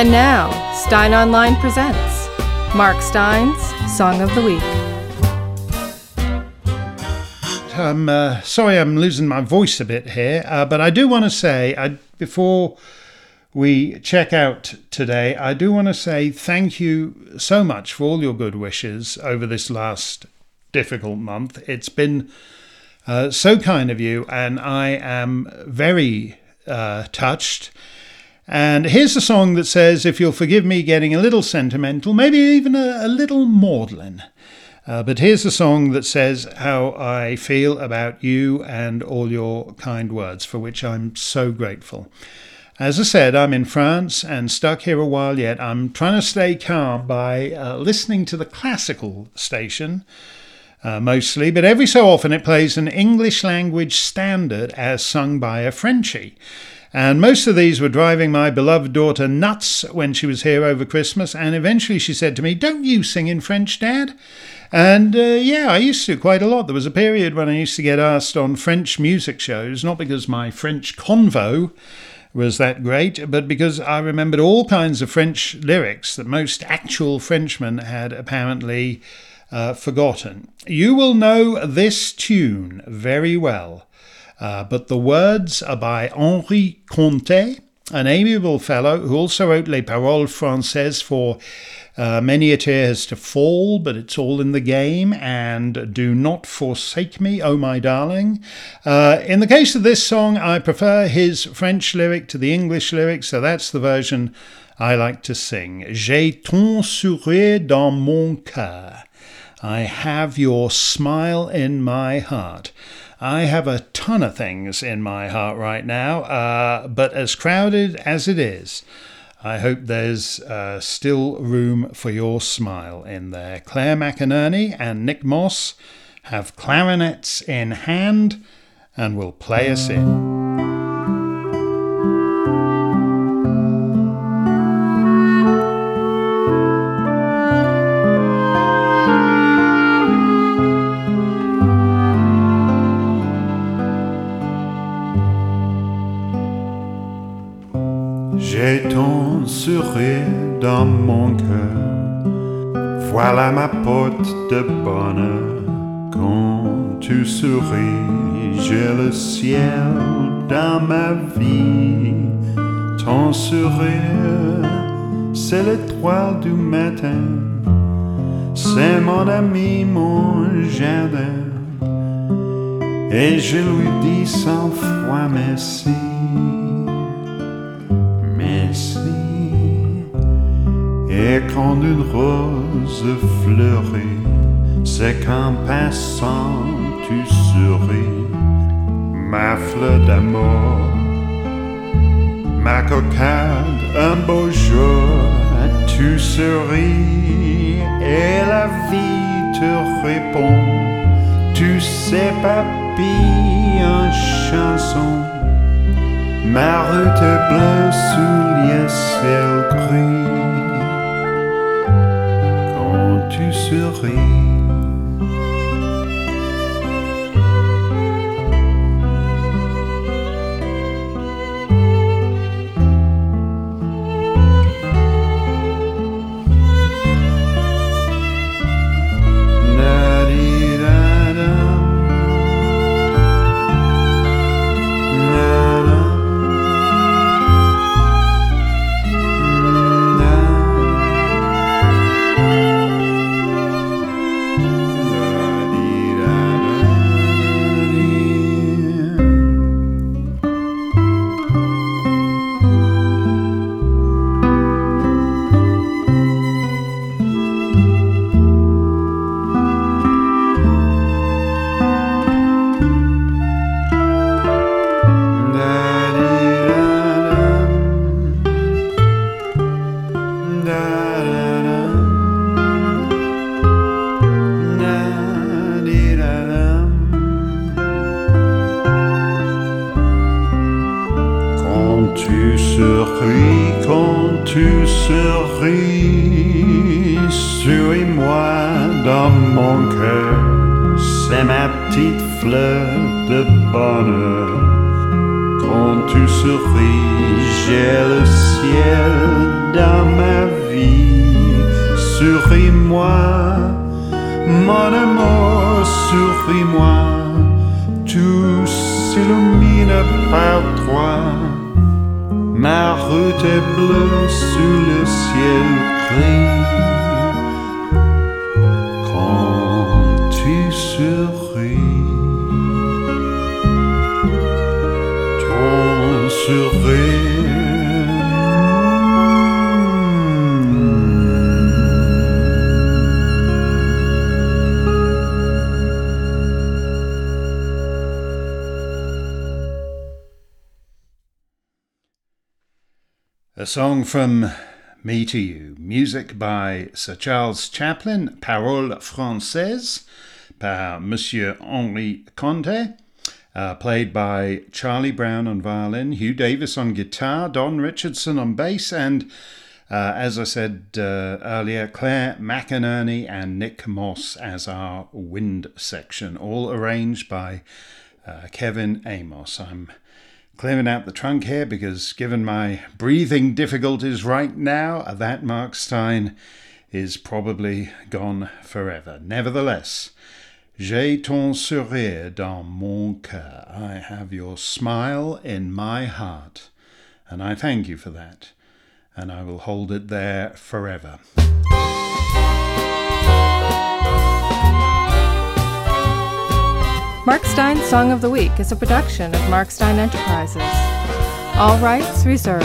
And now, Steyn Online presents Mark Steyn's Song of the Week. I'm uh, sorry I'm losing my voice a bit here, uh, but I do want to say, I, before we check out today, I do want to say thank you so much for all your good wishes over this last difficult month. It's been uh, so kind of you, and I am very uh, touched. And here's a song that says, If you'll forgive me getting a little sentimental, maybe even a, a little maudlin. Uh, but here's a song that says how I feel about you and all your kind words, for which I'm so grateful. As I said, I'm in France and stuck here a while yet. I'm trying to stay calm by uh, listening to the classical station uh, mostly, but every so often it plays an English language standard as sung by a Frenchie. And most of these were driving my beloved daughter nuts when she was here over Christmas. And eventually she said to me, Don't you sing in French, Dad? And uh, yeah, I used to quite a lot. There was a period when I used to get asked on French music shows, not because my French convo was that great, but because I remembered all kinds of French lyrics that most actual Frenchmen had apparently uh, forgotten. You will know this tune very well. Uh, but the words are by Henri Contet, an amiable fellow who also wrote Les Paroles Françaises for uh, Many a Tear Has to Fall, but it's all in the game, and Do Not Forsake Me, Oh My Darling. Uh, in the case of this song, I prefer his French lyric to the English lyric, so that's the version I like to sing. J'ai ton sourire dans mon cœur. I have your smile in my heart. I have a ton of things in my heart right now, uh, but as crowded as it is, I hope there's uh, still room for your smile in there. Claire McInerney and Nick Moss have clarinets in hand and will play us in. Voilà ma porte de bonheur. Quand tu souris, j'ai le ciel dans ma vie. Ton sourire, c'est l'étoile du matin. C'est mon ami, mon jardin. Et je lui dis cent fois merci. Et quand une rose fleurit, c'est qu'en passant tu souris, ma fleur d'amour, ma cocarde, un beau jour, tu souris et la vie te répond, tu sais papy en chanson. Ma route est bleue sous les ciel gris tu serais. Suis-moi dans mon cœur, c'est ma petite fleur de bonheur. Quand tu souris, j'ai le ciel dans ma vie. Souris-moi, mon amour, souris-moi. Tout s'illumine par était bleu sur le ciel clair. Song from me to you. Music by Sir Charles Chaplin, Parole Française par Monsieur Henri Contet, uh, played by Charlie Brown on violin, Hugh Davis on guitar, Don Richardson on bass, and uh, as I said uh, earlier, Claire McInerney and Nick Moss as our wind section, all arranged by uh, Kevin Amos. I'm clearing out the trunk here because, given my breathing difficulties right now, that Mark Steyn is probably gone forever. Nevertheless, j'ai ton sourire dans mon cœur. I have your smile in my heart, and I thank you for that, and I will hold it there forever. Mark Steyn's Song of the Week is a production of Mark Steyn Enterprises. All rights reserved.